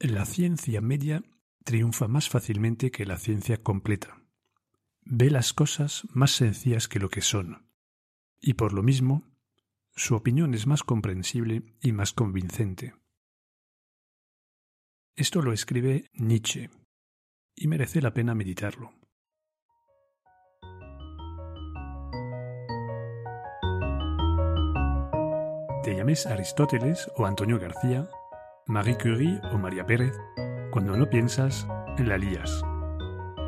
La ciencia media triunfa más fácilmente que la ciencia completa. Ve las cosas más sencillas que lo que son. Y por lo mismo, su opinión es más comprensible y más convincente. Esto lo escribe Nietzsche, y merece la pena meditarlo. Te llames Aristóteles o Antonio García, Marie Curie o María Pérez, cuando no piensas, la lías.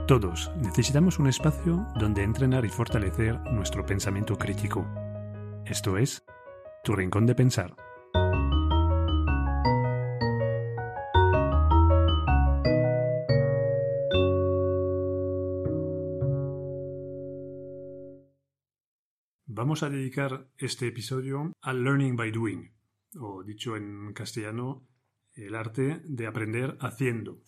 Todos necesitamos un espacio donde entrenar y fortalecer nuestro pensamiento crítico. Esto es, tu rincón de pensar. Vamos a dedicar este episodio al learning by doing, o dicho en castellano, el arte de aprender haciendo.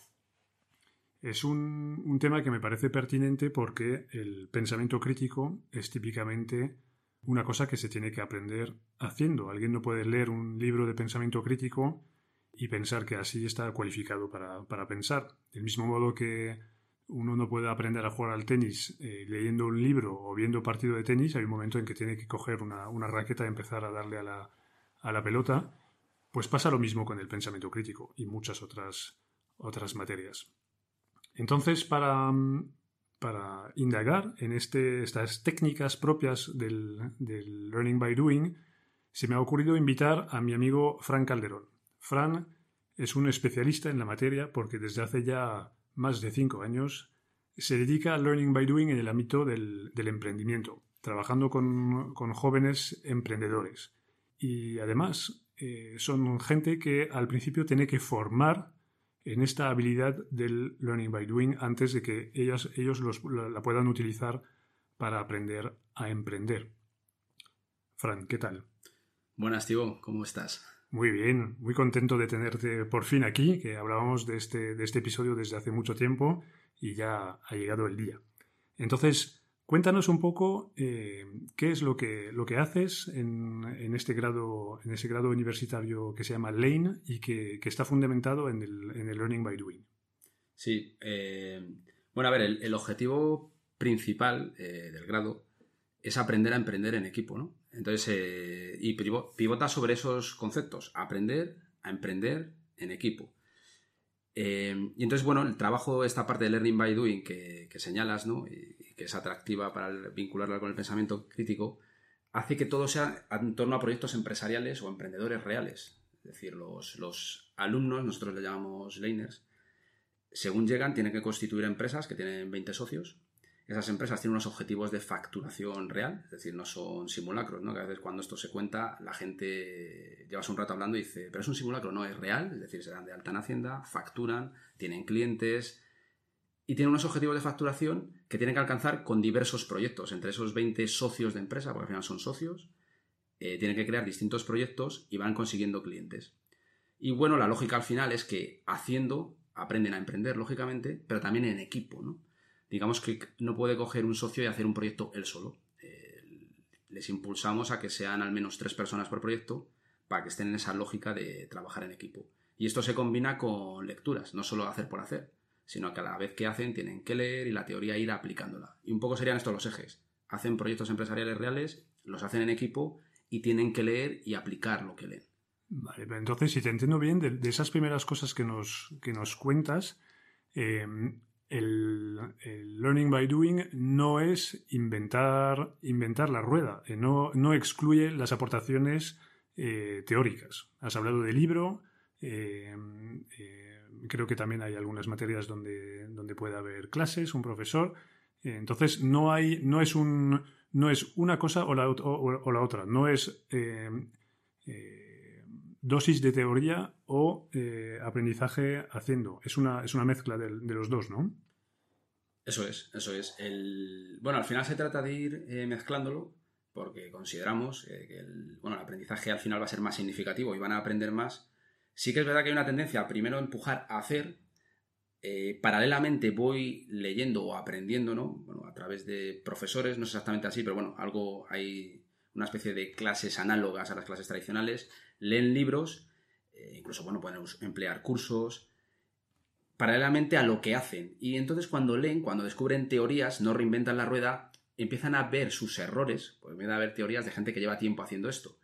Es un, tema que me parece pertinente porque el pensamiento crítico es típicamente una cosa que se tiene que aprender haciendo. Alguien no puede leer un libro de pensamiento crítico y pensar que así está cualificado para, para pensar. Del mismo modo que uno no puede aprender a jugar al tenis eh, leyendo un libro o viendo partido de tenis, hay un momento en que tiene que coger una, raqueta y empezar a darle a la, a la, pelota, pues pasa lo mismo con el pensamiento crítico y muchas otras, otras materias. Entonces, para, para indagar en este, estas técnicas propias del, del learning by doing, se me ha ocurrido invitar a mi amigo Fran Calderón. Fran es un especialista en la materia porque desde hace ya más de cinco años, se dedica al learning by doing en el ámbito del, emprendimiento, trabajando con, jóvenes emprendedores. Y además eh, son gente que al principio tiene que formar en esta habilidad del learning by doing antes de que ellos, ellos la, puedan utilizar para aprender a emprender. Fran, ¿qué tal? Buenas, Tibo, ¿cómo estás? Muy bien, muy contento de tenerte por fin aquí, que hablábamos de este, de este episodio desde hace mucho tiempo y ya ha llegado el día. Entonces, cuéntanos un poco eh, qué es lo que, lo que haces en, en, este grado, en ese grado universitario que se llama Lane y que, que está fundamentado en el, en el, Learning by Doing. Sí, eh, bueno, a ver, el, objetivo principal eh, del grado es aprender a emprender en equipo, ¿no? Entonces, y pivota sobre esos conceptos, aprender a emprender en equipo. Eh, y entonces, bueno, el trabajo, esta parte de Learning by Doing que, señalas, ¿no? Y, que es atractiva para vincularla con el pensamiento crítico, hace que todo sea en torno a proyectos empresariales o emprendedores reales. Es decir, los, los alumnos, nosotros le llamamos laners, según llegan, tienen que constituir empresas que tienen 20 socios esas empresas tienen unos objetivos de facturación real, es decir, no son simulacros, ¿no? Que a veces cuando esto se cuenta, la gente llevas un rato hablando y dice, pero es un simulacro, no es real, es decir, se dan de alta en Hacienda, facturan, tienen clientes y tienen unos objetivos de facturación que tienen que alcanzar con diversos proyectos. Entre esos 20 socios de empresa, porque al final son socios, eh, tienen que crear distintos proyectos y van consiguiendo clientes. Y bueno, la lógica al final es que haciendo aprenden a emprender, lógicamente, pero también en equipo, ¿no? Digamos que no puede coger un socio y hacer un proyecto él solo. Eh, les impulsamos a que sean al menos tres personas por proyecto para que estén en esa lógica de trabajar en equipo. Y esto se combina con lecturas, no solo hacer por hacer, sino que a la vez que hacen tienen que leer y la teoría ir aplicándola. Y un poco serían estos los ejes. Hacen proyectos empresariales reales, los hacen en equipo y tienen que leer y aplicar lo que leen. Vale, entonces, si te entiendo bien, de, esas primeras cosas que nos, que nos cuentas, eh, el, learning by doing no es inventar, inventar la rueda, eh, no, no, excluye las aportaciones eh, teóricas. Has hablado de libro, eh, creo que también hay algunas materias donde, donde puede haber clases, un profesor. entonces no hay, no es un, no es una cosa o la, o, la otra, no es dosis de teoría o eh, aprendizaje haciendo. Es una, es una mezcla de, los dos, ¿no? Eso es, eso es. El... Bueno, al final se trata de ir eh, mezclándolo porque consideramos eh, que el, bueno, el aprendizaje al final va a ser más significativo y van a aprender más. Sí que es verdad que hay una tendencia a primero empujar a hacer. paralelamente voy leyendo o aprendiendo, ¿no? Bueno, a través de profesores, no es exactamente así, pero bueno, algo hay una especie de clases análogas a las clases tradicionales leen libros, eh, incluso bueno, pueden emplear cursos paralelamente a lo que hacen. Y entonces cuando leen, cuando descubren teorías, no reinventan la rueda, empiezan a ver sus errores, pues empiezan a ver teorías de gente que lleva tiempo haciendo esto.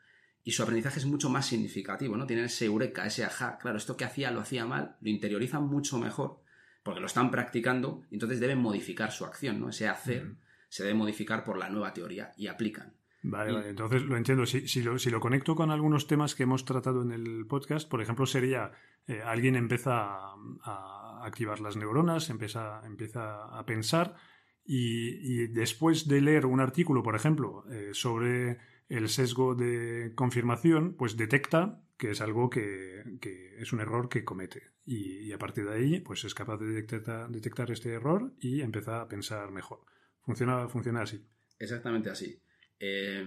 Y su aprendizaje es mucho más significativo, ¿no? Tienen ese eureka, ese ajá. Claro, esto que hacía lo hacía mal, lo interiorizan mucho mejor, porque lo están practicando, y entonces deben modificar su acción, ¿no? Ese hacer se debe modificar por la nueva teoría y aplican. Vale, vale, entonces lo entiendo. Si, si, lo, si, lo, conecto con algunos temas que hemos tratado en el podcast, por ejemplo, sería eh, alguien empieza a, a, activar las neuronas, empieza, empieza a pensar y, y, después de leer un artículo, por ejemplo, eh, sobre el sesgo de confirmación, pues detecta que es algo que, que es un error que comete. Y, y, a partir de ahí, pues es capaz de detectar, detectar este error y empieza a pensar mejor. Funciona, funciona así. Exactamente así. Eh,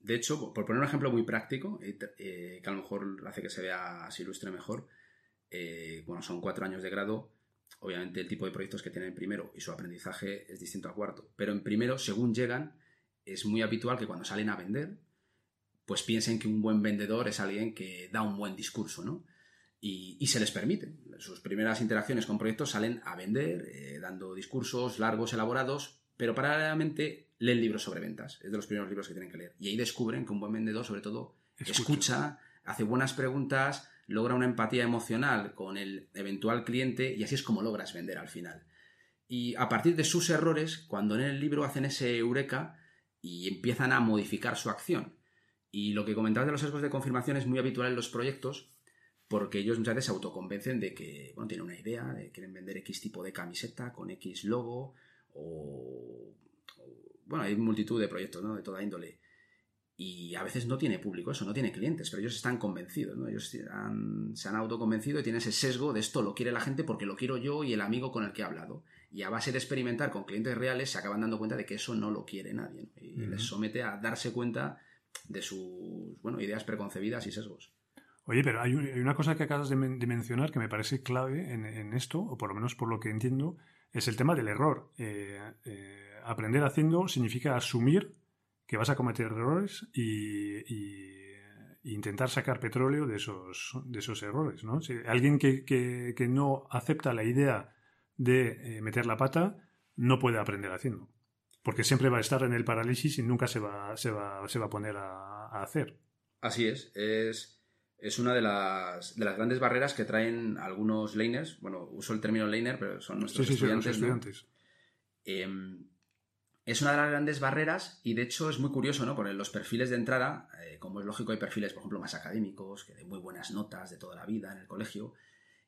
de hecho, por poner un ejemplo muy práctico, eh, que a lo mejor hace que se vea, se ilustre mejor, eh, bueno, son cuatro años de grado, obviamente el tipo de proyectos que tienen en primero y su aprendizaje es distinto a cuarto, pero en primero, según llegan, es muy habitual que cuando salen a vender, pues piensen que un buen vendedor es alguien que da un buen discurso, ¿no? Y, y se les permite. Sus primeras interacciones con proyectos salen a vender, dando discursos largos, elaborados, pero paralelamente leen libros sobre ventas. Es de los primeros libros que tienen que leer. Y ahí descubren que un buen vendedor, sobre todo, escucha, escucha hace buenas preguntas, logra una empatía emocional con el eventual cliente y así es como logras vender al final. Y a partir de sus errores, cuando en el libro hacen ese eureka y empiezan a modificar su acción. Y lo que comentabas de los sesgos de confirmación es muy habitual en los proyectos porque ellos muchas veces se autoconvencen de que bueno, tienen una idea, de quieren vender X tipo de camiseta con X logo o, bueno, hay multitud de proyectos, ¿no? De toda índole. Y a veces no tiene público eso, no tiene clientes, pero ellos están convencidos, ¿no? Ellos se han autoconvencido y tienen ese sesgo de esto lo quiere la gente porque lo quiero yo y el amigo con el que he hablado. Y a base de experimentar con clientes reales se acaban dando cuenta de que eso no lo quiere nadie. Y les somete a darse cuenta de sus bueno, ideas preconcebidas y sesgos. Oye, pero hay, una cosa que acabas de, mencionar que me parece clave en, en, esto, o por lo menos por lo que entiendo, es el tema del error. Eh, eh, aprender haciendo significa asumir que vas a cometer errores y, y, intentar sacar petróleo de esos, de esos errores. ¿no? Si alguien que, que, no acepta la idea de eh, meter la pata no puede aprender haciendo. Porque siempre va a estar en el parálisis y nunca se va, se va, se va a poner a, hacer. Así. Es es una de las, de las grandes barreras que traen algunos laners. Bueno, uso el término laner, pero son nuestros sí, sí, estudiantes. Son estudiantes. Eh, es una de las grandes barreras y de hecho es muy curioso, ¿no? Porque los perfiles de entrada, eh, como es lógico, hay perfiles, por ejemplo, más académicos, que de muy buenas notas de toda la vida en el colegio.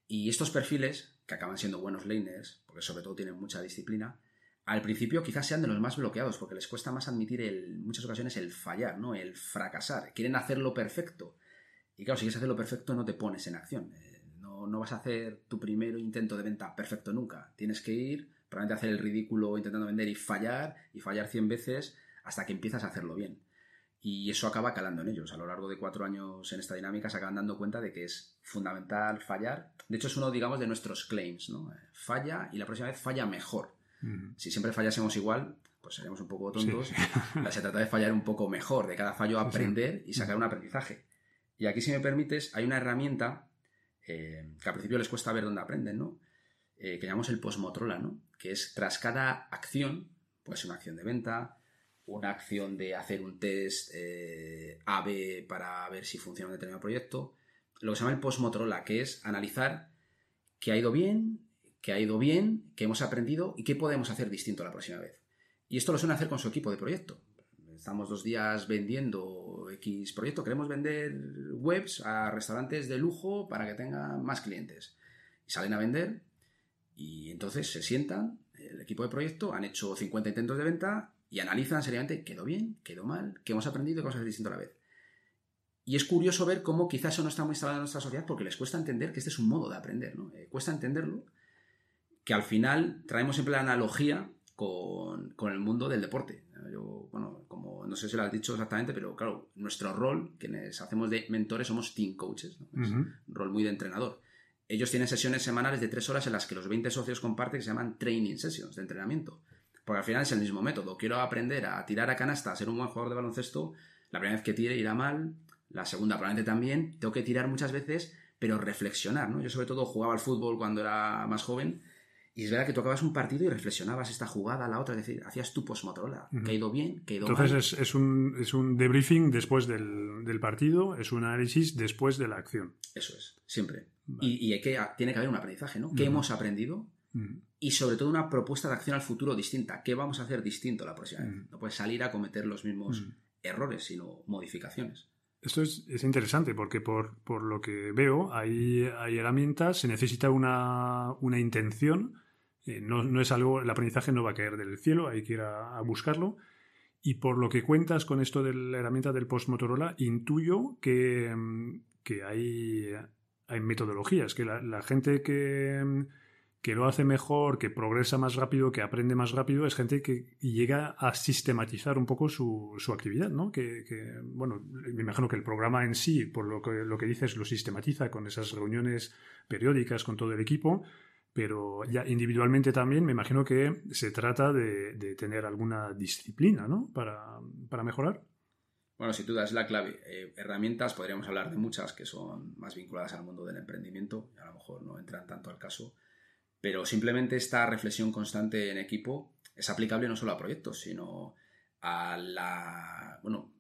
Y estos perfiles, que acaban siendo buenos laners, porque sobre todo tienen mucha disciplina, al principio quizás sean de los más bloqueados, porque les cuesta más admitir en muchas ocasiones el fallar, ¿no? El fracasar. Quieren hacerlo perfecto y claro, si quieres hacerlo perfecto, no te pones en acción. Eh, no, no, vas a hacer tu primer intento de venta perfecto nunca. Tienes que ir, probablemente hacer el ridículo intentando vender y fallar, y fallar 100 veces hasta que empiezas a hacerlo bien. Y eso acaba calando en ellos. A lo largo de cuatro años en esta dinámica se acaban dando cuenta de que es fundamental fallar. De hecho, es uno, digamos, de nuestros claims, ¿no? Eh, falla y la próxima vez falla mejor. Si siempre fallásemos igual, pues seríamos un poco tontos. Se trata de fallar un poco mejor, de cada fallo aprender y sacar un aprendizaje. Y aquí, si me permites, hay una herramienta eh, que al principio les cuesta ver dónde aprenden, ¿no? Eh, que llamamos el postmotrola, ¿no? Que es tras cada acción, puede ser una acción de venta, una acción de hacer un test eh, A-B para ver si funciona un determinado proyecto, lo que se llama el postmotrola, que es analizar qué ha ido bien, qué ha ido bien, qué hemos aprendido y qué podemos hacer distinto la próxima vez. Y esto lo suelen hacer con su equipo de proyecto estamos dos días vendiendo X proyecto, queremos vender webs a restaurantes de lujo para que tengan más clientes. Y salen a vender y entonces se sientan, el equipo de proyecto, han hecho 50 intentos de venta y analizan seriamente, ¿quedó bien? ¿Quedó mal? ¿Qué hemos aprendido? ¿Qué cosas distintas a la vez? Y es curioso ver cómo quizás eso no está muy instalado en nuestra sociedad porque les cuesta entender que este es un modo de aprender, ¿no? Eh, cuesta entenderlo, que al final traemos siempre la analogía con, con el mundo del deporte. No sé si lo has dicho exactamente, pero claro, nuestro rol, quienes hacemos de mentores, somos team coaches, un rol muy de entrenador. Ellos tienen sesiones semanales de tres horas en las que los 20 socios comparten que se llaman training sessions de entrenamiento. Porque al final es el mismo método. Quiero aprender a tirar a canasta, a ser un buen jugador de baloncesto. La primera vez que tire irá mal, la segunda probablemente también. Tengo que tirar muchas veces pero reflexionar, ¿no? Yo sobre todo jugaba al fútbol cuando era más joven y es verdad que tocabas un partido y reflexionabas esta jugada, la otra, es decir, hacías tu post-Motorola. Que ha ido bien, que ha ido Entonces mal. es, es, un, es un debriefing después del, del partido, es un análisis después de la acción. Eso es, siempre. Y, y hay que, tiene que haber un aprendizaje, ¿no? ¿Qué hemos aprendido? Y sobre todo una propuesta de acción al futuro distinta. ¿Qué vamos a hacer distinto la próxima vez? No puedes salir a cometer los mismos errores, sino modificaciones. Esto es, es interesante porque por, por lo que veo hay, hay herramientas, se necesita una, una intención, eh, no, no es algo, el aprendizaje no va a caer del cielo, hay que ir a, buscarlo. Y por lo que cuentas con esto de la herramienta del post Motorola, intuyo que, mm, que hay, hay metodologías, que la, la gente que, mm, que lo hace mejor, que progresa más rápido, que aprende más rápido, es gente que llega a sistematizar un poco su, su actividad, ¿no? Que, que, bueno, me imagino que el programa en sí, por lo que, lo que dices, lo sistematiza con esas reuniones periódicas con todo el equipo, pero ya individualmente también me imagino que se trata de, de tener alguna disciplina, ¿no? Para, para mejorar. Bueno, sin duda es la clave. Eh, herramientas, podríamos hablar de muchas que son más vinculadas al mundo del emprendimiento, a lo mejor no entran tanto al caso, pero simplemente esta reflexión constante en equipo es aplicable no solo a proyectos, sino a la... Bueno,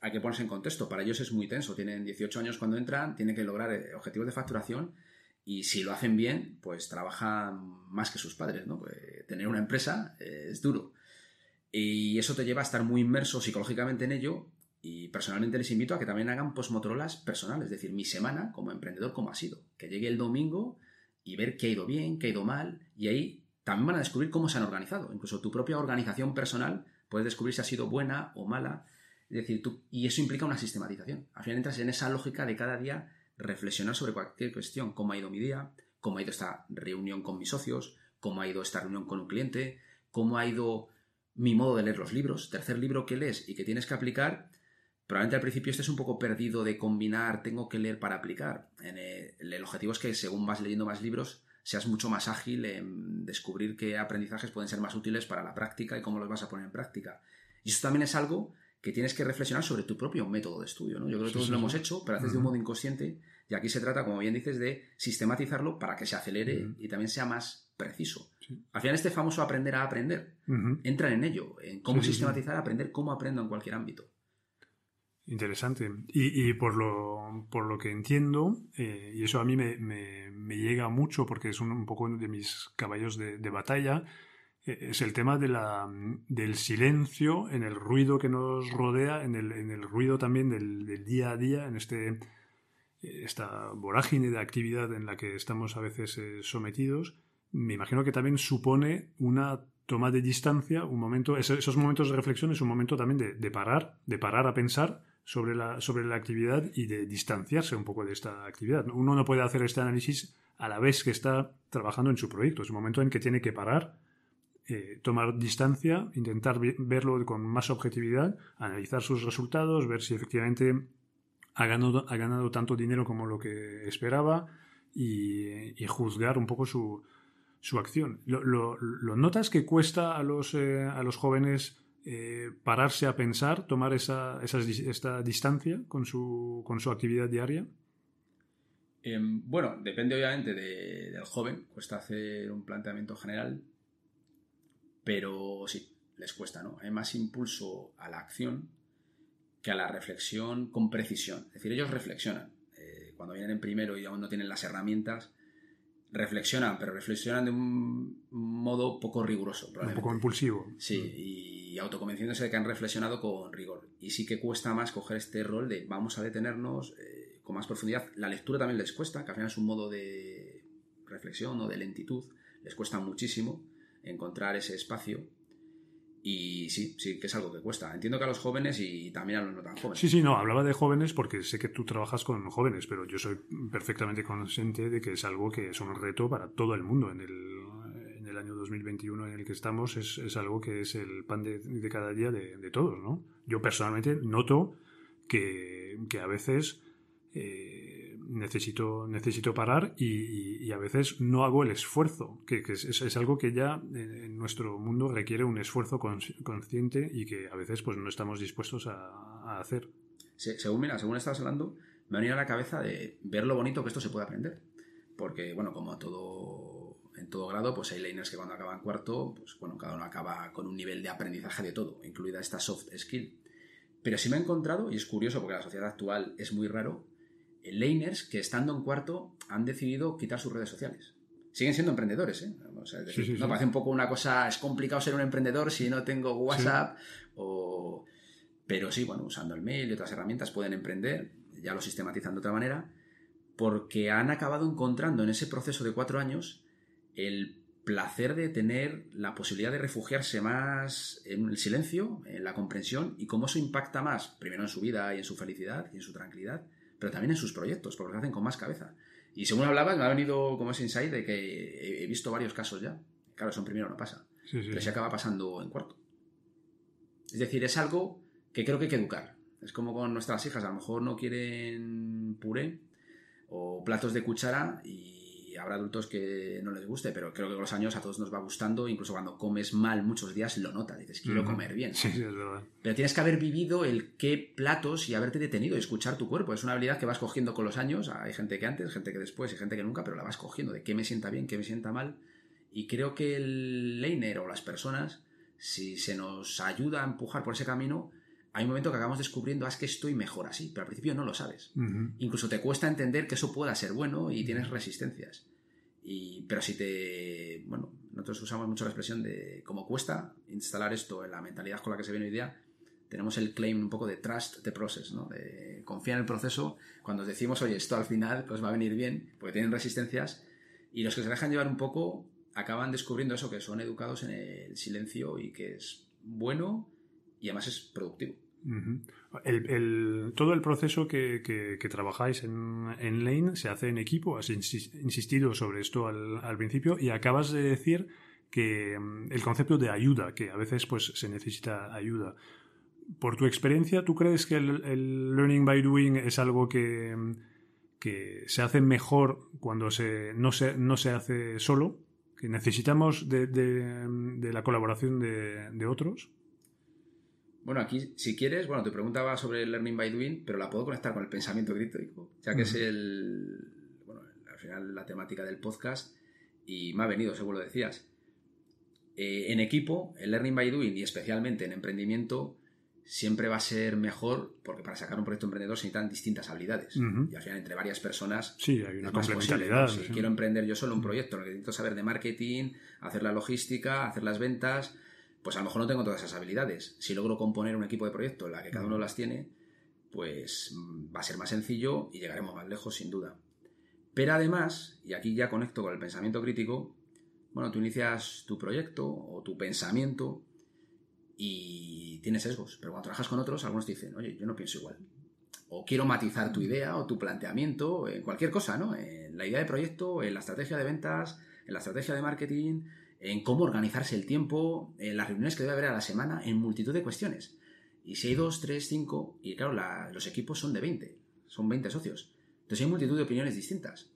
hay que ponerse en contexto. Para ellos es muy tenso. Tienen 18 años cuando entran, tienen que lograr eh, objetivos de facturación y si lo hacen bien, pues trabajan más que sus padres, ¿no? Pues tener una empresa eh, es duro. Y eso te lleva a estar muy inmerso psicológicamente en ello y personalmente les invito a que también hagan post-Motorolas personales, es decir, mi semana como emprendedor, cómo ha sido. Que llegue el domingo y ver qué ha ido bien, qué ha ido mal, y ahí también van a descubrir cómo se han organizado. Incluso tu propia organización personal puedes descubrir si ha sido buena o mala. Es decir, tú, y eso implica una sistematización. Al final entras en esa lógica de cada día reflexionar sobre cualquier cuestión, cómo ha ido mi día, cómo ha ido esta reunión con mis socios, cómo ha ido esta reunión con un cliente, cómo ha ido mi modo de leer los libros. Tercer libro que lees y que tienes que aplicar, probablemente al principio estés un poco perdido de combinar, tengo que leer para aplicar. En el, objetivo es que según vas leyendo más libros, seas mucho más ágil en descubrir qué aprendizajes pueden ser más útiles para la práctica y cómo los vas a poner en práctica. Y eso también es algo que tienes que reflexionar sobre tu propio método de estudio. ¿no? Yo creo que todos sí, lo hemos hecho, pero haces de un modo inconsciente y aquí se trata, como bien dices, de sistematizarlo para que se acelere y también sea más preciso. Sí. Al final este famoso aprender a aprender, Ujú. entran en ello, en cómo Sí, sí, sí. sistematizar, aprender cómo aprendo en cualquier ámbito. Interesante. Y, y por, lo, por lo que entiendo, eh, y eso a mí me, me- me llega mucho porque es un, un poco de mis caballos de, de batalla, eh, es el tema de la, del silencio, en el ruido que nos rodea, en el, en el ruido también del, del día a día, en este, esta vorágine de actividad en la que estamos a veces eh, sometidos. Me imagino que también supone una toma de distancia, un momento, esos, momentos de reflexión es un momento también de, parar, de parar a pensar sobre la, sobre la actividad y de distanciarse un poco de esta actividad. Uno no puede hacer este análisis a la vez que está trabajando en su proyecto. Es un momento en que tiene que parar, eh, tomar distancia, intentar verlo con más objetividad, analizar sus resultados, ver si efectivamente ha ganado, ha ganado tanto dinero como lo que esperaba y, juzgar un poco su, su acción. ¿Lo, lo- notas que cuesta a los, eh, a los jóvenes eh, pararse a pensar, tomar esa, dis- esta distancia con su, con su actividad diaria? Eh, bueno, depende obviamente de- del joven, cuesta hacer un planteamiento general, pero sí, les cuesta, ¿no? Hay más impulso a la acción que a la reflexión con precisión. Es decir, ellos reflexionan. Eh, cuando vienen en primero y aún no tienen las herramientas, reflexionan, pero reflexionan de un modo poco riguroso. Un poco impulsivo. Sí, y autoconvenciéndose de que han reflexionado con rigor. Y sí que cuesta más coger este rol de vamos a detenernos eh, con más profundidad. La lectura también les cuesta, que al final es un modo de reflexión o de lentitud. Les cuesta muchísimo encontrar ese espacio. Y sí, sí que es algo que cuesta. Entiendo que a los jóvenes y también a los no tan jóvenes. Sí, sí, no, hablaba de jóvenes porque sé que tú trabajas con jóvenes, pero yo soy perfectamente consciente de que es algo que es un reto para todo el mundo en el, en el año 2021 en el que estamos, es, es algo que es el pan de, cada día de, de todos, ¿no? Yo personalmente noto que, que a veces eh, necesito, necesito parar y, a veces no hago el esfuerzo, que, es, es- algo que ya en, nuestro mundo requiere un esfuerzo cons- consciente y que a veces pues no estamos dispuestos a, a hacer. Se- según, mira, según estabas hablando, me ha venido a la cabeza de ver lo bonito que esto se puede aprender. Porque, bueno, como todo, en todo grado, pues hay laners que cuando acaban cuarto, pues bueno, cada uno acaba con un nivel de aprendizaje de todo, incluida esta soft skill. Pero sí me he encontrado, y es curioso porque la sociedad actual es muy raro, laners que estando en cuarto han decidido quitar sus redes sociales. Siguen siendo emprendedores, ¿eh? no parece un poco una cosa, es complicado ser un emprendedor si no tengo WhatsApp o... Pero sí, bueno, usando el mail y otras herramientas pueden emprender, ya lo sistematizan de otra manera, porque han acabado encontrando en ese proceso de cuatro años el placer de tener la posibilidad de refugiarse más en el silencio, en la comprensión y cómo eso impacta más, primero en su vida y en su felicidad y en su tranquilidad, pero también en sus proyectos, porque lo hacen con más cabeza. Y según hablabas, me ha venido como ese insight de que he visto varios casos ya. Claro, eso en primero no pasa, pero se acaba pasando en cuarto. Es decir, es algo que creo que hay que educar. Es como con nuestras hijas, a lo mejor no quieren puré o platos de cuchara y habrá adultos que no les guste, pero creo que con los años a todos nos va gustando, incluso cuando comes mal muchos días lo notas, dices, quiero comer bien. Sí, sí, es verdad. Pero tienes que haber vivido el qué platos y haberte detenido y escuchar tu cuerpo. Es una habilidad que vas cogiendo con los años, hay gente que antes, gente que después y gente que nunca, pero la vas cogiendo de qué me sienta bien, qué me sienta mal. Y creo que el leiner o las personas, si se nos ayuda a empujar por ese camino, hay un momento que acabamos descubriendo, ah, es que estoy mejor así, pero al principio no lo sabes. Incluso te cuesta entender que eso pueda ser bueno y tienes resistencias. Y, pero si te. Bueno, nosotros usamos mucho la expresión de cómo cuesta instalar esto en la mentalidad con la que se viene hoy día. Tenemos el claim un poco de trust the process, ¿no? De confiar en el proceso. Cuando decimos, oye, esto al final pues va a venir bien, porque tienen resistencias. Y los que se dejan llevar un poco acaban descubriendo eso, que son educados en el silencio y que es bueno y además es productivo. el, todo el proceso que, trabajáis en, en, Lane se hace en equipo, has insistido sobre esto al, principio y acabas de decir que mm, el concepto de ayuda, que a veces pues se necesita ayuda. Por tu experiencia, ¿tú crees que el, learning by doing es algo que, mm, que se hace mejor cuando se, no, se, no se hace solo? ¿Que necesitamos de, de, de la colaboración de otros? Bueno, aquí, si quieres, bueno, te preguntaba sobre el learning by doing, pero la puedo conectar con el pensamiento crítico, ya que es el, bueno, al final la temática del podcast y me ha venido, según lo decías. Eh, en equipo, el learning by doing y especialmente en emprendimiento siempre va a ser mejor porque para sacar un proyecto emprendedor se necesitan distintas habilidades. Y al final, entre varias personas. Sí, hay una complementariedad. Si quiero emprender yo solo un proyecto, necesito saber de marketing, hacer la logística, hacer las ventas pues a lo mejor no tengo todas esas habilidades. Si logro componer un equipo de proyecto en la que cada uno las tiene, pues mm, va a ser más sencillo y llegaremos más lejos sin duda. Pero además, y aquí ya conecto con el pensamiento crítico, bueno, tú inicias tu proyecto o tu pensamiento y tienes sesgos, pero cuando trabajas con otros, algunos te dicen, oye, yo no pienso igual. O quiero matizar tu idea o tu planteamiento en cualquier cosa, ¿no? En la idea de proyecto, en la estrategia de ventas, en la estrategia de marketing, en cómo organizarse el tiempo, en las reuniones que debe haber a la semana, en multitud de cuestiones. Y si hay dos, tres, cinco, y claro, los equipos son de 20, son 20 socios. Entonces hay multitud de opiniones distintas.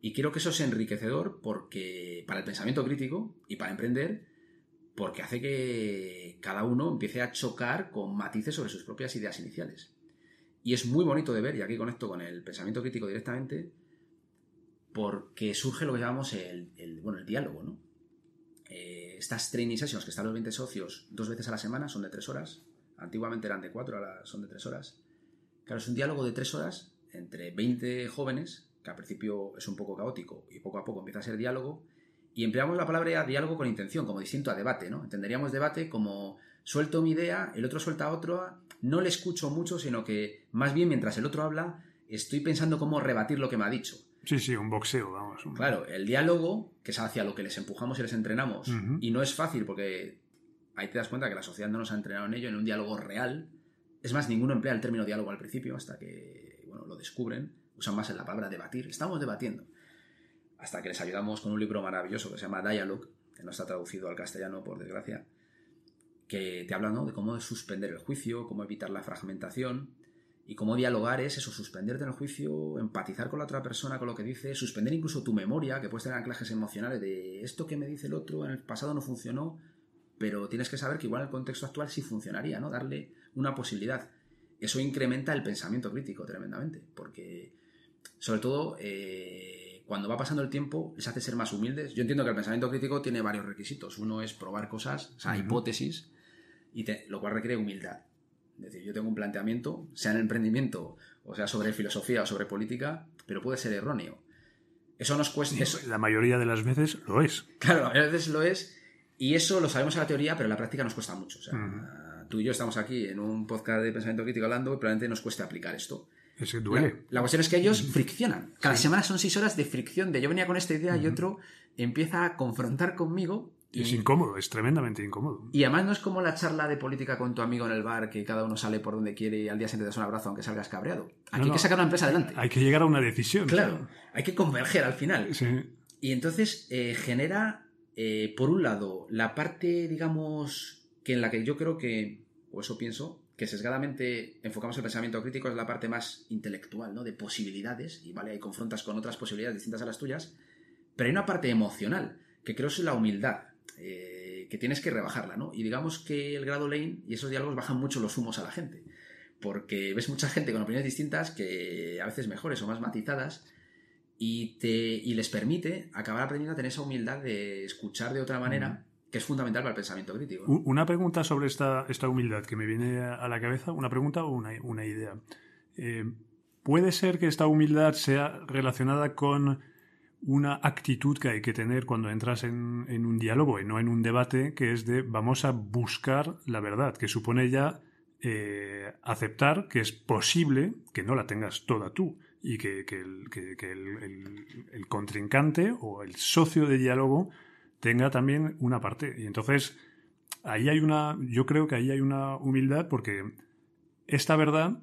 Y creo que eso es enriquecedor porque para el pensamiento crítico y para emprender, porque hace que cada uno empiece a chocar con matices sobre sus propias ideas iniciales. Y es muy bonito de ver, y aquí conecto con el pensamiento crítico directamente, porque surge lo que llamamos el, el bueno, el diálogo, ¿no? Eh, estas training sessions que están los 20 socios dos veces a la semana son de tres horas. Antiguamente eran de cuatro, ahora son de tres horas. Claro, es un diálogo de tres horas entre 20 jóvenes, que al principio es un poco caótico y poco a poco empieza a ser diálogo. Y empleamos la palabra diálogo con intención, como distinto a debate, ¿no? Entenderíamos debate como suelto mi idea, el otro suelta otra, no le escucho mucho, sino que más bien mientras el otro habla, estoy pensando cómo rebatir lo que me ha dicho. Sí, sí, un boxeo, vamos. Claro, el diálogo, que es hacia lo que les empujamos y les entrenamos, y no es fácil porque ahí te das cuenta que la sociedad no nos ha entrenado en ello, en un diálogo real. Es más, ninguno emplea el término diálogo al principio hasta que bueno, lo descubren. Usan más en la palabra debatir. Estamos debatiendo. Hasta que les ayudamos con un libro maravilloso que se llama Dialogue, que no está traducido al castellano, por desgracia, que te habla de cómo suspender el juicio, cómo evitar la fragmentación, y cómo dialogar es eso, suspenderte en el juicio, empatizar con la otra persona, con lo que dice, suspender incluso tu memoria, que puedes tener anclajes emocionales de esto que me dice el otro en el pasado no funcionó, pero tienes que saber que igual en el contexto actual sí funcionaría, ¿no? Darle una posibilidad. eso incrementa el pensamiento crítico tremendamente, porque sobre todo eh, cuando va pasando el tiempo les hace ser más humildes. Yo entiendo que el pensamiento crítico tiene varios requisitos. Uno es probar cosas, o sea, hipótesis, y lo cual requiere humildad. Es decir, yo tengo un planteamiento, sea en emprendimiento, o sea sobre filosofía o sobre política, pero puede ser erróneo. Eso nos cuesta. La mayoría de las veces lo es. Claro, a veces lo es. Y eso lo sabemos en la teoría, pero en la práctica nos cuesta mucho. O sea, tú y yo estamos aquí en un podcast de pensamiento crítico hablando y probablemente nos cueste aplicar esto. Es que duele. La, cuestión es que ellos friccionan. Cada semana son seis horas de fricción, de yo venía con esta idea y otro empieza a confrontar conmigo es incómodo, es tremendamente incómodo. Y además no es como la charla de política con tu amigo en el bar, que cada uno sale por donde quiere y al día siguiente te das un abrazo aunque salgas cabreado. Aquí hay que sacar una empresa adelante. Hay que llegar a una decisión. Claro, hay que converger al final. Sí. Y entonces eh, genera, eh, por un lado, la parte, digamos, que en la que yo creo que, o eso pienso, que sesgadamente enfocamos el pensamiento crítico es la parte más intelectual, ¿no? De posibilidades, y vale, hay confrontas con otras posibilidades distintas a las tuyas, pero hay una parte emocional, que creo es la humildad eh, que tienes que rebajarla, ¿no? Y digamos que el grado Lane y esos diálogos bajan mucho los humos a la gente, porque ves mucha gente con opiniones distintas que a veces mejores o más matizadas y, te, y les permite acabar aprendiendo a tener esa humildad de escuchar de otra manera. que es fundamental para el pensamiento crítico. Una pregunta sobre esta, esta humildad que me viene a la cabeza, una pregunta o una, idea. Eh, ¿Puede ser que esta humildad sea relacionada con una actitud que hay que tener cuando entras en, un diálogo y no en un debate, que es de vamos a buscar la verdad, que supone ya eh, aceptar que es posible que no la tengas toda tú y que, el, contrincante o el socio de diálogo tenga también una parte. Y entonces, ahí hay una, yo creo que ahí hay una humildad porque esta verdad,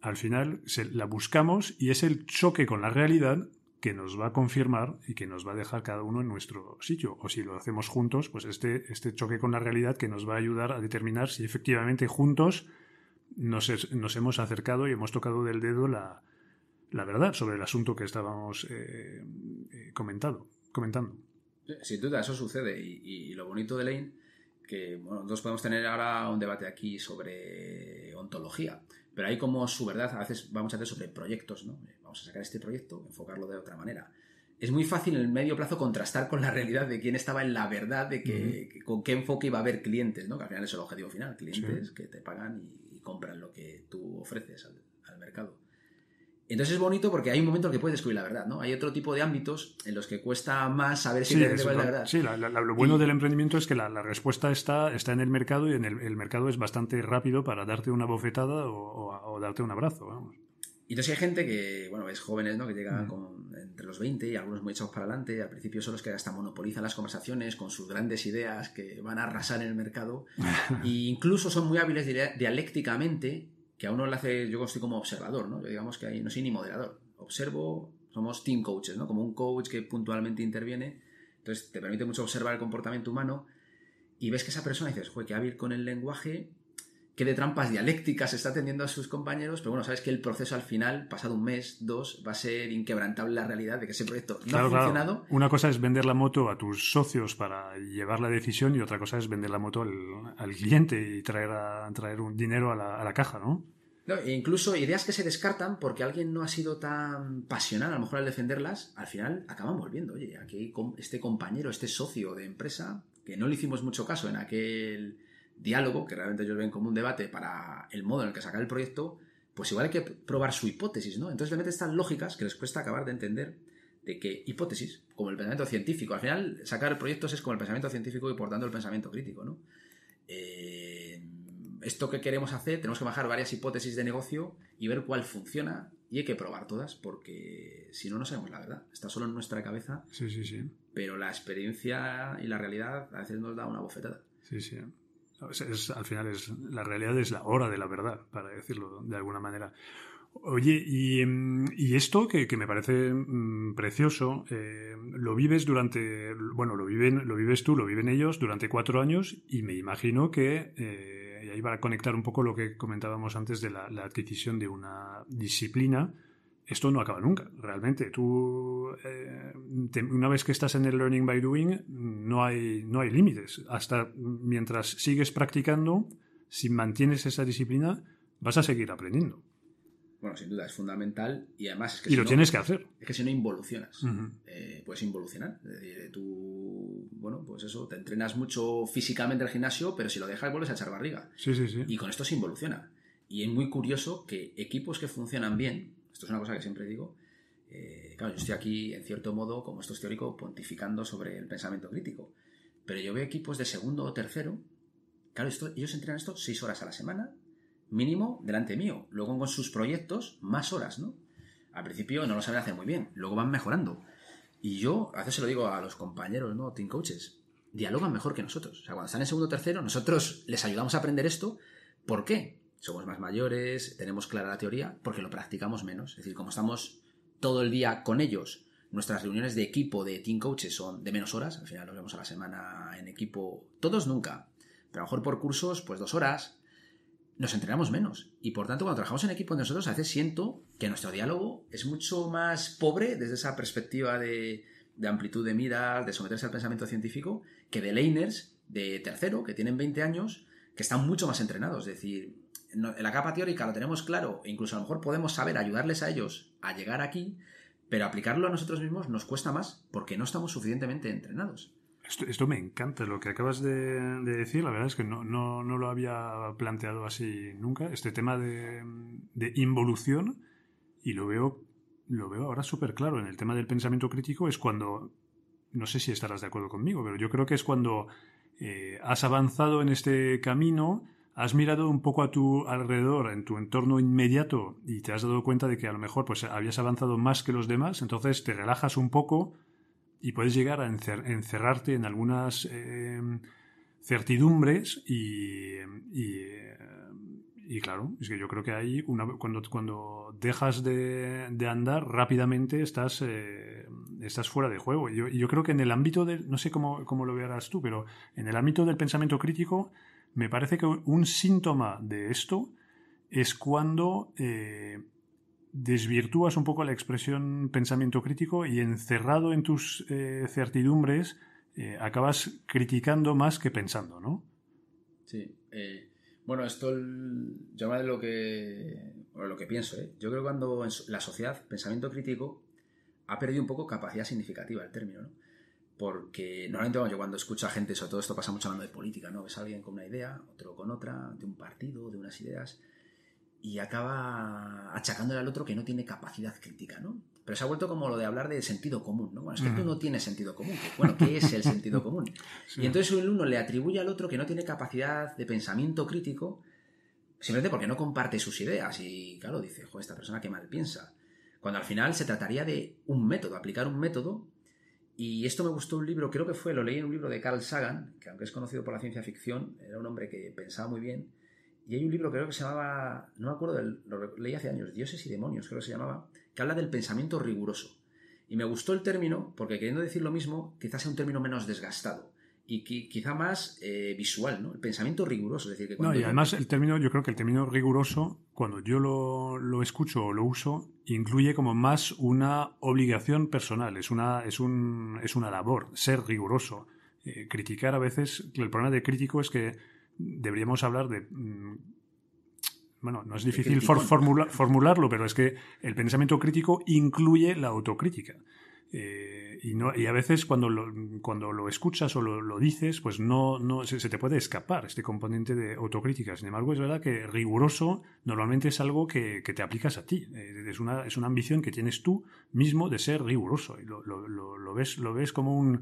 al final, se, la buscamos y es el choque con la realidad que nos va a confirmar y que nos va a dejar cada uno en nuestro sitio. O si lo hacemos juntos, pues este, este choque con la realidad que nos va a ayudar a determinar si efectivamente juntos nos, hemos acercado y hemos tocado del dedo la, verdad sobre el asunto que estábamos eh, eh, comentando. Sin duda, eso sucede. Y, lo bonito de Lane, que bueno, nosotros podemos tener ahora un debate aquí sobre ontología, pero hay como su verdad, a veces vamos a hacer sobre proyectos, ¿no? vamos a sacar este proyecto, enfocarlo de otra manera. Es muy fácil en el medio plazo contrastar con la realidad de quién estaba en la verdad, de que, con qué enfoque iba a haber clientes, ¿no? que al final es el objetivo final, clientes que te pagan y, compran lo que tú ofreces al, mercado. Entonces es bonito porque hay un momento en que puedes descubrir la verdad, ¿no? Hay otro tipo de ámbitos en los que cuesta más saber si sí, es la verdad. Sí, lo bueno del emprendimiento es que la, respuesta está, está en el mercado y en el, mercado es bastante rápido para darte una bofetada o, o darte un abrazo, vamos. Y entonces hay gente que, bueno, es jóvenes, ¿no? Que llegan mm. entre los 20 y algunos muy echados para adelante. Al principio son los que hasta monopolizan las conversaciones con sus grandes ideas que van a arrasar en el mercado. e incluso son muy hábiles dialécticamente, que a uno le hace, yo estoy como observador, ¿no? Yo digamos que ahí no soy ni moderador. Observo, somos team coaches, ¿no? Como un coach que puntualmente interviene. Entonces te permite mucho observar el comportamiento humano y ves que esa persona dices, joder, qué hábil con el lenguaje qué de trampas dialécticas está atendiendo a sus compañeros, pero bueno, sabes que el proceso al final, pasado un mes, dos, va a ser inquebrantable la realidad de que ese proyecto no ha funcionado. Una cosa es vender la moto a tus socios para llevar la decisión y otra cosa es vender la moto al, cliente y traer, traer un dinero a la, caja, ¿no? No, e incluso ideas que se descartan porque alguien no ha sido tan pasional a lo mejor al defenderlas, al final acaban volviendo. Oye, aquí este compañero, este socio de empresa, que no le hicimos mucho caso en aquel diálogo, que realmente ellos ven como un debate para el modo en el que sacar el proyecto, pues igual hay que probar su hipótesis, ¿no? Entonces le metes estas lógicas que les cuesta acabar de entender de que hipótesis, como el pensamiento científico, al final sacar proyectos es como el pensamiento científico y por tanto el pensamiento crítico, ¿no? Eh, esto que queremos hacer, tenemos que bajar varias hipótesis de negocio y ver cuál funciona y hay que probar todas porque si no, no sabemos la verdad. Está solo en nuestra cabeza. Sí, sí, sí. Pero la experiencia y la realidad a veces nos da una bofetada. Sí, sí al final es la realidad es la hora de la verdad, para decirlo de alguna manera. Oye, y, mm, esto que, me parece mm, precioso, eh, lo vives durante, bueno, lo viven, lo vives tú, lo viven ellos durante cuatro años y me imagino que, eh, y ahí va a conectar un poco lo que comentábamos antes de la adquisición de una disciplina, esto no acaba nunca, realmente. Tú, eh, una vez que estás en el learning by doing, no hay, no hay límites. Hasta mientras sigues practicando, si mantienes esa disciplina, vas a seguir aprendiendo. Bueno, sin duda, es fundamental y además es que y si lo no- tienes que hacer. Es que si no involucionas, eh, puedes involucionar. Es decir, tú, bueno, pues eso, te entrenas mucho físicamente al gimnasio, pero si lo dejas vuelves a echar barriga. Sí, sí, sí. Y con esto se involuciona. Y es muy curioso que equipos que funcionan bien, esto es una cosa que siempre digo, eh, claro, yo estoy aquí, en cierto modo, como esto es teórico, pontificando sobre el pensamiento crítico. Pero yo veo equipos de segundo o tercero, claro, esto, ellos entrenan esto seis horas a la semana, mínimo delante mío. Luego con sus proyectos, más horas, ¿no? Al principio no lo saben hacer muy bien, luego van mejorando. Y yo, a veces se lo digo a los compañeros, ¿no? Team coaches, dialogan mejor que nosotros. O sea, cuando están en segundo o tercero, nosotros les ayudamos a aprender esto. ¿Por qué? Somos más mayores, tenemos clara la teoría, porque lo practicamos menos. Es decir, como estamos todo el día con ellos, nuestras reuniones de equipo de team coaches son de menos horas, al final nos vemos a la semana en equipo, todos nunca, pero a lo mejor por cursos, pues dos horas, nos entrenamos menos. Y por tanto, cuando trabajamos en equipo nosotros, a veces siento que nuestro diálogo es mucho más pobre desde esa perspectiva de, de amplitud de miras, de someterse al pensamiento científico, que de laners de tercero, que tienen 20 años, que están mucho más entrenados. Es decir, la capa teórica lo tenemos claro, e incluso a lo mejor podemos saber ayudarles a ellos a llegar aquí, pero aplicarlo a nosotros mismos nos cuesta más porque no estamos suficientemente entrenados. Esto, esto me encanta, lo que acabas de, de decir, la verdad es que no, no, no lo había planteado así nunca, este tema de, de involución, y lo veo, lo veo ahora súper claro. En el tema del pensamiento crítico es cuando, no sé si estarás de acuerdo conmigo, pero yo creo que es cuando eh, has avanzado en este camino, has mirado un poco a tu alrededor, en tu entorno inmediato, y te has dado cuenta de que a lo mejor pues, habías avanzado más que los demás, entonces te relajas un poco y puedes llegar a encer- encerrarte en algunas eh, certidumbres y, y, y claro, es que yo creo que ahí una, cuando, cuando dejas de, de andar rápidamente estás, eh, estás fuera de juego. Yo, yo creo que en el ámbito del, no sé cómo, cómo lo verás tú, pero en el ámbito del pensamiento crítico me parece que un síntoma de esto es cuando eh, desvirtúas un poco la expresión pensamiento crítico y encerrado en tus eh, certidumbres eh, acabas criticando más que pensando, ¿no? Sí. eh, bueno, esto hablo de lo que, lo que pienso. Yo creo que cuando la sociedad, pensamiento crítico, ha perdido un poco capacidad significativa el término, ¿no? Porque normalmente bueno, yo cuando escucho a gente, sobre todo esto pasa mucho hablando de política, ¿no? Ves a alguien con una idea, otro con otra, de un partido, de unas ideas, y acaba achacándole al otro que no tiene capacidad crítica, ¿no? Pero se ha vuelto como lo de hablar de sentido común, ¿no? Bueno, es que tú no tienes sentido común. que, Bueno, ¿qué es el sentido común? Sí. Y entonces uno le atribuye al otro que no tiene capacidad de pensamiento crítico simplemente porque no comparte sus ideas. Y claro, dice, joder, esta persona que mal piensa. Cuando al final se trataría de un método, aplicar un método. Y esto me gustó un libro, creo que fue, lo leí en un libro de Carl Sagan, que aunque es conocido por la ciencia ficción, era un hombre que pensaba muy bien. Y hay un libro, creo que se llamaba, no me acuerdo, lo leí hace años, Dioses y Demonios, creo que se llamaba, que habla del pensamiento riguroso. Y me gustó el término, porque queriendo decir lo mismo, quizás sea un término menos desgastado y qui- quizá más eh, visual, ¿no? El pensamiento riguroso, es decir, que No, y además el término, yo creo que el término riguroso, cuando yo lo, lo escucho o lo uso, incluye como más una obligación personal, es una, es un, es una labor, ser riguroso. Eh, criticar a veces, el problema de crítico es que deberíamos hablar de... mm, Bueno, no es difícil for- criticón. formula- formularlo, pero es que el pensamiento crítico incluye la autocrítica. Eh, y, no, y a veces cuando lo, cuando lo escuchas o lo, dices, pues no, no se, te puede escapar este componente de autocrítica. Sin embargo, es verdad que riguroso normalmente es algo que, que te aplicas a ti. Eh, es, una, es una ambición que tienes tú mismo de ser riguroso. Y lo, lo- lo- lo ves, lo ves como un,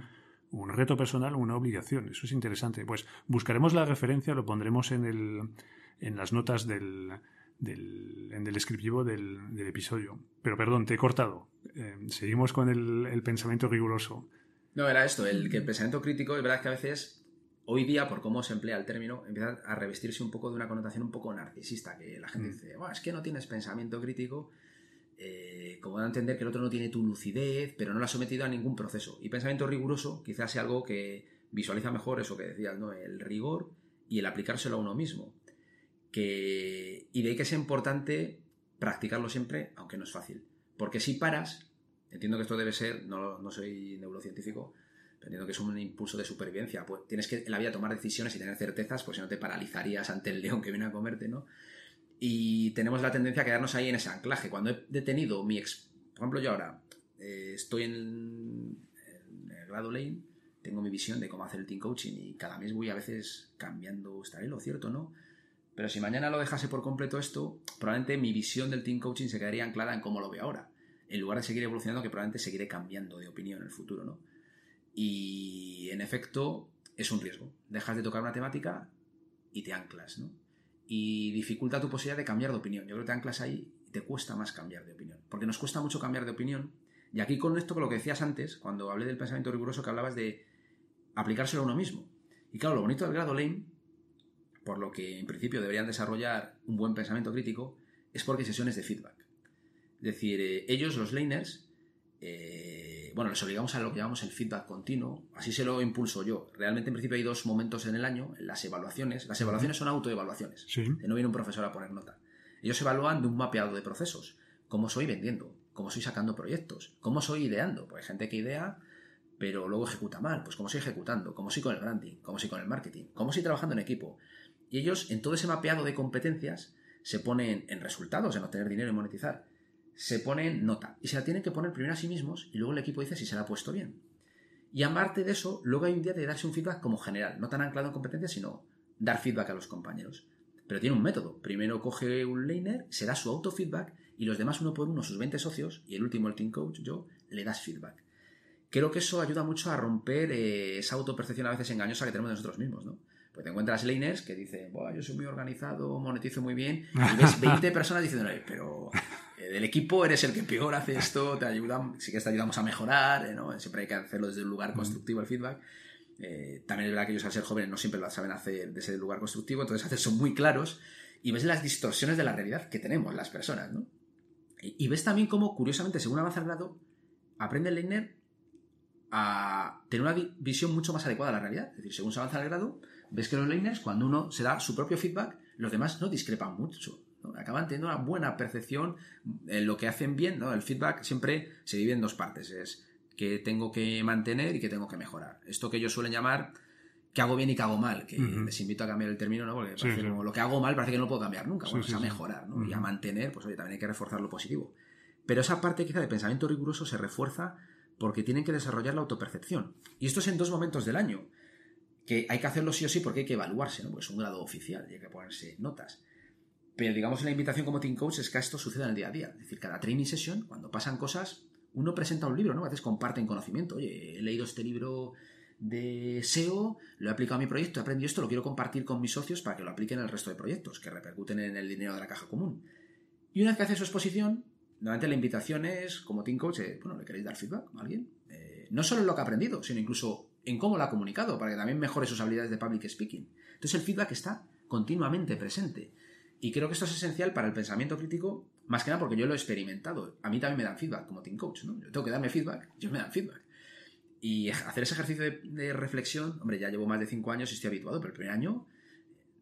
un reto personal, una obligación. Eso es interesante. Pues buscaremos la referencia, lo pondremos en, el, en las notas del, del, en el descriptivo del, del episodio. Pero perdón, te he cortado. Eh, seguimos con el, el pensamiento riguroso. No, era esto, el que el pensamiento crítico, es verdad que a veces, hoy día, por cómo se emplea el término, empieza a revestirse un poco de una connotación un poco narcisista, que la gente Mm. dice, "Buah, es que no tienes pensamiento crítico, eh, como da a entender que el otro no tiene tu lucidez, pero no lo ha sometido a ningún proceso. Y pensamiento riguroso quizás sea algo que visualiza mejor eso que decías, ¿no? El rigor y el aplicárselo a uno mismo. Y de ahí que sea importante practicarlo siempre, aunque no es fácil. Porque si paras, entiendo que esto debe ser, no, no soy neurocientífico, pero entiendo que es un impulso de supervivencia. Pues tienes que en la vida tomar decisiones y tener certezas, pues si no te paralizarías ante el león que viene a comerte, ¿no? Y tenemos la tendencia a quedarnos ahí en ese anclaje. Cuando he detenido mi... Ex... Por ejemplo, yo ahora eh, estoy en, en, el grado lane, tengo mi visión de cómo hacer el team coaching y cada mes voy a veces cambiando, estaré lo cierto, ¿no? Pero si mañana lo dejase por completo esto, probablemente mi visión del team coaching se quedaría anclada en cómo lo veo ahora. En lugar de seguir evolucionando, que probablemente seguiré cambiando de opinión en el futuro, ¿no? Y en efecto, es un riesgo. Dejas de tocar una temática y te anclas, ¿no? Y dificulta tu posibilidad de cambiar de opinión. Yo creo que te anclas ahí y te cuesta más cambiar de opinión. Porque nos cuesta mucho cambiar de opinión. Y aquí con esto con lo que decías antes, cuando hablé del pensamiento riguroso, que hablabas de aplicárselo a uno mismo. Y claro, lo bonito del grado Lane, por lo que en principio deberían desarrollar un buen pensamiento crítico, es porque hay sesiones de feedback. Es decir, eh, ellos, los laners, eh, bueno, les obligamos a lo que llamamos el feedback continuo, así se lo impulso yo. Realmente en principio hay dos momentos en el año, las evaluaciones. Las evaluaciones son autoevaluaciones, Sí. no viene un profesor a poner nota. Ellos evalúan de un mapeado de procesos, cómo soy vendiendo, cómo soy sacando proyectos, cómo soy ideando. Porque hay gente que idea, pero luego ejecuta mal, pues cómo soy ejecutando, cómo soy con el branding, cómo soy con el marketing, cómo soy trabajando en equipo. Y ellos, en todo ese mapeado de competencias, se ponen en resultados, en obtener dinero y monetizar, se ponen nota. Y se la tienen que poner primero a sí mismos y luego el equipo dice si se la ha puesto bien. Y aparte de eso, luego hay un día de darse un feedback como general, no tan anclado en competencias, sino dar feedback a los compañeros. Pero tiene un método. Primero coge un laner, se da su autofeedback y los demás uno por uno, sus 20 socios, y el último, el team coach, yo, le das feedback. Creo que eso ayuda mucho a romper eh, esa autopercepción a veces engañosa que tenemos de nosotros mismos, ¿no? Pues te encuentras laners que dicen, Buah, yo soy muy organizado, monetizo muy bien, y ves 20 personas diciendo, pero eh, del equipo eres el que peor hace esto, te ayuda, sí que te ayudamos a mejorar, eh, ¿no? Siempre hay que hacerlo desde un lugar constructivo el feedback. Eh, también es verdad que ellos al ser jóvenes no siempre lo saben hacer desde el lugar constructivo, entonces a veces son muy claros y ves las distorsiones de la realidad que tenemos las personas, ¿no? Y, y ves también cómo, curiosamente, según avanza el grado, aprende el laner a tener una vi- visión mucho más adecuada a la realidad. Es decir, según se avanza el grado, ves que los laners, cuando uno se da su propio feedback, los demás no discrepan mucho. ¿no? Acaban teniendo una buena percepción en lo que hacen bien. ¿no? El feedback siempre se divide en dos partes. Es que tengo que mantener y que tengo que mejorar. Esto que ellos suelen llamar que hago bien y que hago mal, que les invito a cambiar el término, ¿no? Porque Sí, parece sí. como lo que hago mal parece que no lo puedo cambiar nunca. Bueno, sí, es a mejorar, ¿no? Y a mantener, pues oye, también hay que reforzar lo positivo. Pero esa parte quizá de pensamiento riguroso se refuerza porque tienen que desarrollar la autopercepción. Y esto es en dos momentos del año, que hay que hacerlo sí o sí porque hay que evaluarse, ¿no? Porque es un grado oficial y hay que ponerse notas. Pero digamos la invitación como Team Coach es que esto suceda en el día a día. Es decir, cada training session, cuando pasan cosas, uno presenta un libro, ¿no? A veces comparten conocimiento. Oye, he leído este libro de SEO, lo he aplicado a mi proyecto, he aprendido esto, lo quiero compartir con mis socios para que lo apliquen al resto de proyectos, que repercuten en el dinero de la caja común. Y una vez que hace su exposición, normalmente la invitación es, como Team Coach, eh, bueno, ¿le queréis dar feedback a alguien? Eh, no solo en lo que ha aprendido, sino incluso en cómo lo ha comunicado, para que también mejore sus habilidades de public speaking. Entonces el feedback está continuamente presente. Y creo que esto es esencial para el pensamiento crítico, más que nada porque yo lo he experimentado. A mí también me dan feedback como Team Coach, ¿no? Yo tengo que darme feedback, ellos me dan feedback. Y hacer ese ejercicio de, de reflexión, hombre, ya llevo más de cinco años y estoy habituado, pero el primer año,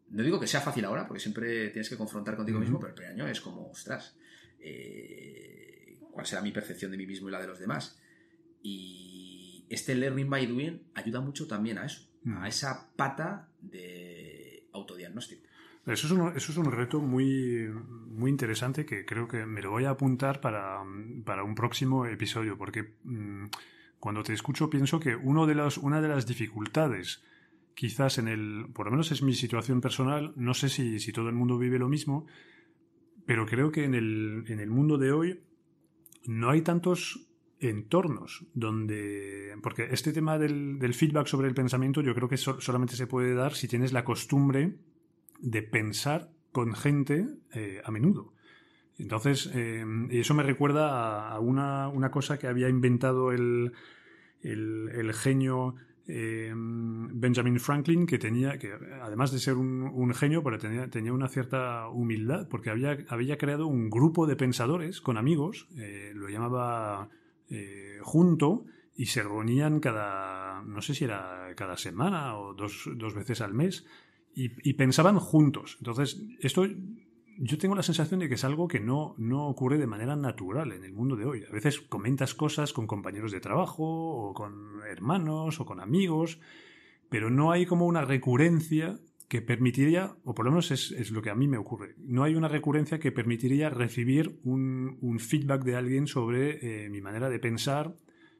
no digo que sea fácil ahora, porque siempre tienes que confrontar contigo mismo, pero el primer año es como, ostras, eh, ¿cuál será mi percepción de mí mismo y la de los demás? Y este learning by doing ayuda mucho también a eso, Mm. a esa pata de autodiagnóstico. Eso es, un, eso es un reto muy, muy interesante que creo que me lo voy a apuntar para, para un próximo episodio, porque mm, cuando te escucho pienso que uno de los, una de las dificultades, quizás en el, por lo menos es mi situación personal, no sé si, si todo el mundo vive lo mismo, pero creo que en el, en el mundo de hoy no hay tantos entornos donde... Porque este tema del, feedback sobre el pensamiento yo creo que so- solamente se puede dar si tienes la costumbre de pensar con gente eh, a menudo. Entonces, eh, eso me recuerda a, una, cosa que había inventado el, el, el genio eh, Benjamin Franklin, que tenía, que además de ser un, un genio, pero tenía, tenía una cierta humildad, porque había, había creado un grupo de pensadores con amigos, eh, lo llamaba eh, junto, y se reunían cada, no sé si era cada semana o dos, dos veces al mes, y, pensaban juntos. Entonces, esto yo tengo la sensación de que es algo que no, no ocurre de manera natural en el mundo de hoy. A veces comentas cosas con compañeros de trabajo o con hermanos o con amigos, pero no hay como una recurrencia que permitiría, o por lo menos es, lo que a mí me ocurre, no hay una recurrencia que permitiría recibir un, feedback de alguien sobre eh, mi manera de pensar,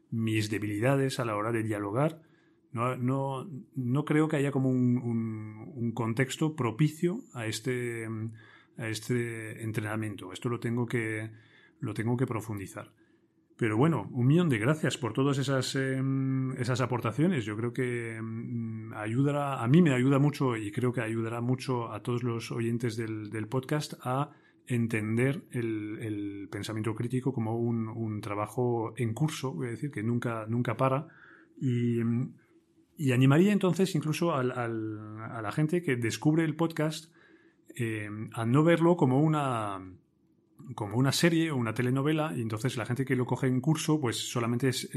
mis debilidades a la hora de dialogar. No, no, no creo que haya como un, un, contexto propicio a este, a este entrenamiento. Esto lo tengo que, lo tengo que profundizar. Pero bueno, un millón de gracias por todas esas, em, esas aportaciones. Yo creo que em, ayudará, a mí me ayuda mucho y creo que ayudará mucho a todos los oyentes del, podcast a entender el, pensamiento crítico como un, trabajo en curso, voy a decir, que nunca, nunca para. Y, animaría entonces incluso a la gente que descubre el podcast em, a no verlo como una como una serie o una telenovela y entonces la gente que lo coge en curso pues solamente es,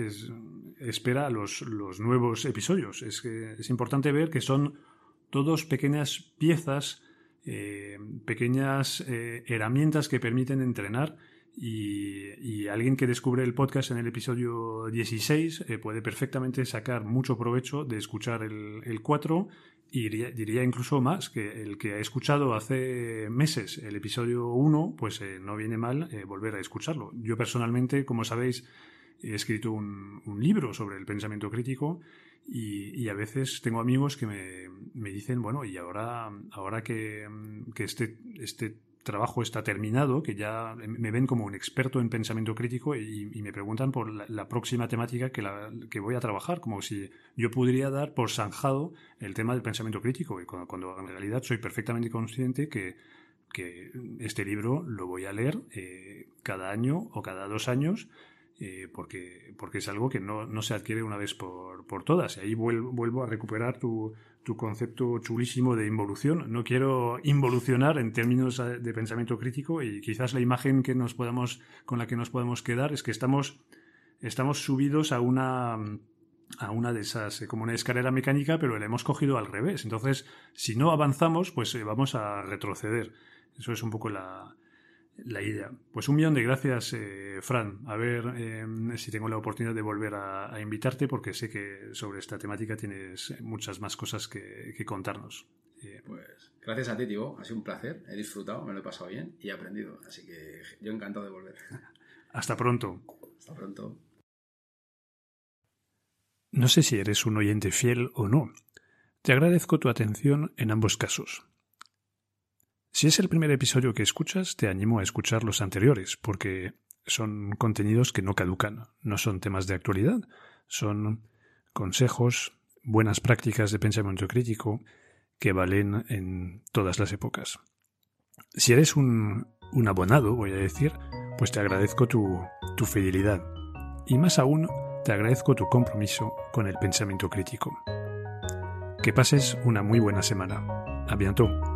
espera los, los, nuevos episodios. Es, es importante ver que son todos pequeñas piezas, eh, pequeñas eh, herramientas que permiten entrenar y, alguien que descubre el podcast en el episodio 16 eh, puede perfectamente sacar mucho provecho de escuchar el, el 4 y diría, incluso más, que el que ha escuchado hace meses el episodio 1, pues eh, no viene mal eh, volver a escucharlo. Yo personalmente, como sabéis, he escrito un, libro sobre el pensamiento crítico y, a veces tengo amigos que me, me, dicen, bueno, y ahora, ahora que, que este, este trabajo está terminado, que ya me ven como un experto en pensamiento crítico y, me preguntan por la, próxima temática que, la, que, voy a trabajar, como si yo pudiera dar por zanjado el tema del pensamiento crítico, y cuando, en realidad soy perfectamente consciente que, que, este libro lo voy a leer eh, cada año o cada dos años. Eh, porque, porque es algo que no, no, se adquiere una vez por, por todas. Y ahí vuelvo, vuelvo a recuperar tu, tu concepto chulísimo de involución. No quiero involucionar en términos de pensamiento crítico y quizás la imagen que nos podamos, con la que nos podemos quedar es que estamos, estamos subidos a una, a una de esas, eh, como una escalera mecánica, pero la hemos cogido al revés. Entonces, si no avanzamos, pues eh, vamos a retroceder. Eso es un poco la, la idea. Pues un millón de gracias, eh, Fran. A ver em, si tengo la oportunidad de volver a, invitarte, porque sé que sobre esta temática tienes muchas más cosas que, contarnos. Eh, pues gracias a ti, Tibo. Ha sido un placer. He disfrutado, me lo he pasado bien y he aprendido. Así que yo encantado de volver. Hasta pronto. Hasta pronto. No sé si eres un oyente fiel o no. Te agradezco tu atención en ambos casos. Si es el primer episodio que escuchas, te animo a escuchar los anteriores, porque son contenidos que no caducan, no son temas de actualidad, son consejos, buenas prácticas de pensamiento crítico que valen en todas las épocas. Si eres un, abonado, voy a decir, pues te agradezco tu, tu fidelidad y más aún te agradezco tu compromiso con el pensamiento crítico. Que pases una muy buena semana. A bientôt.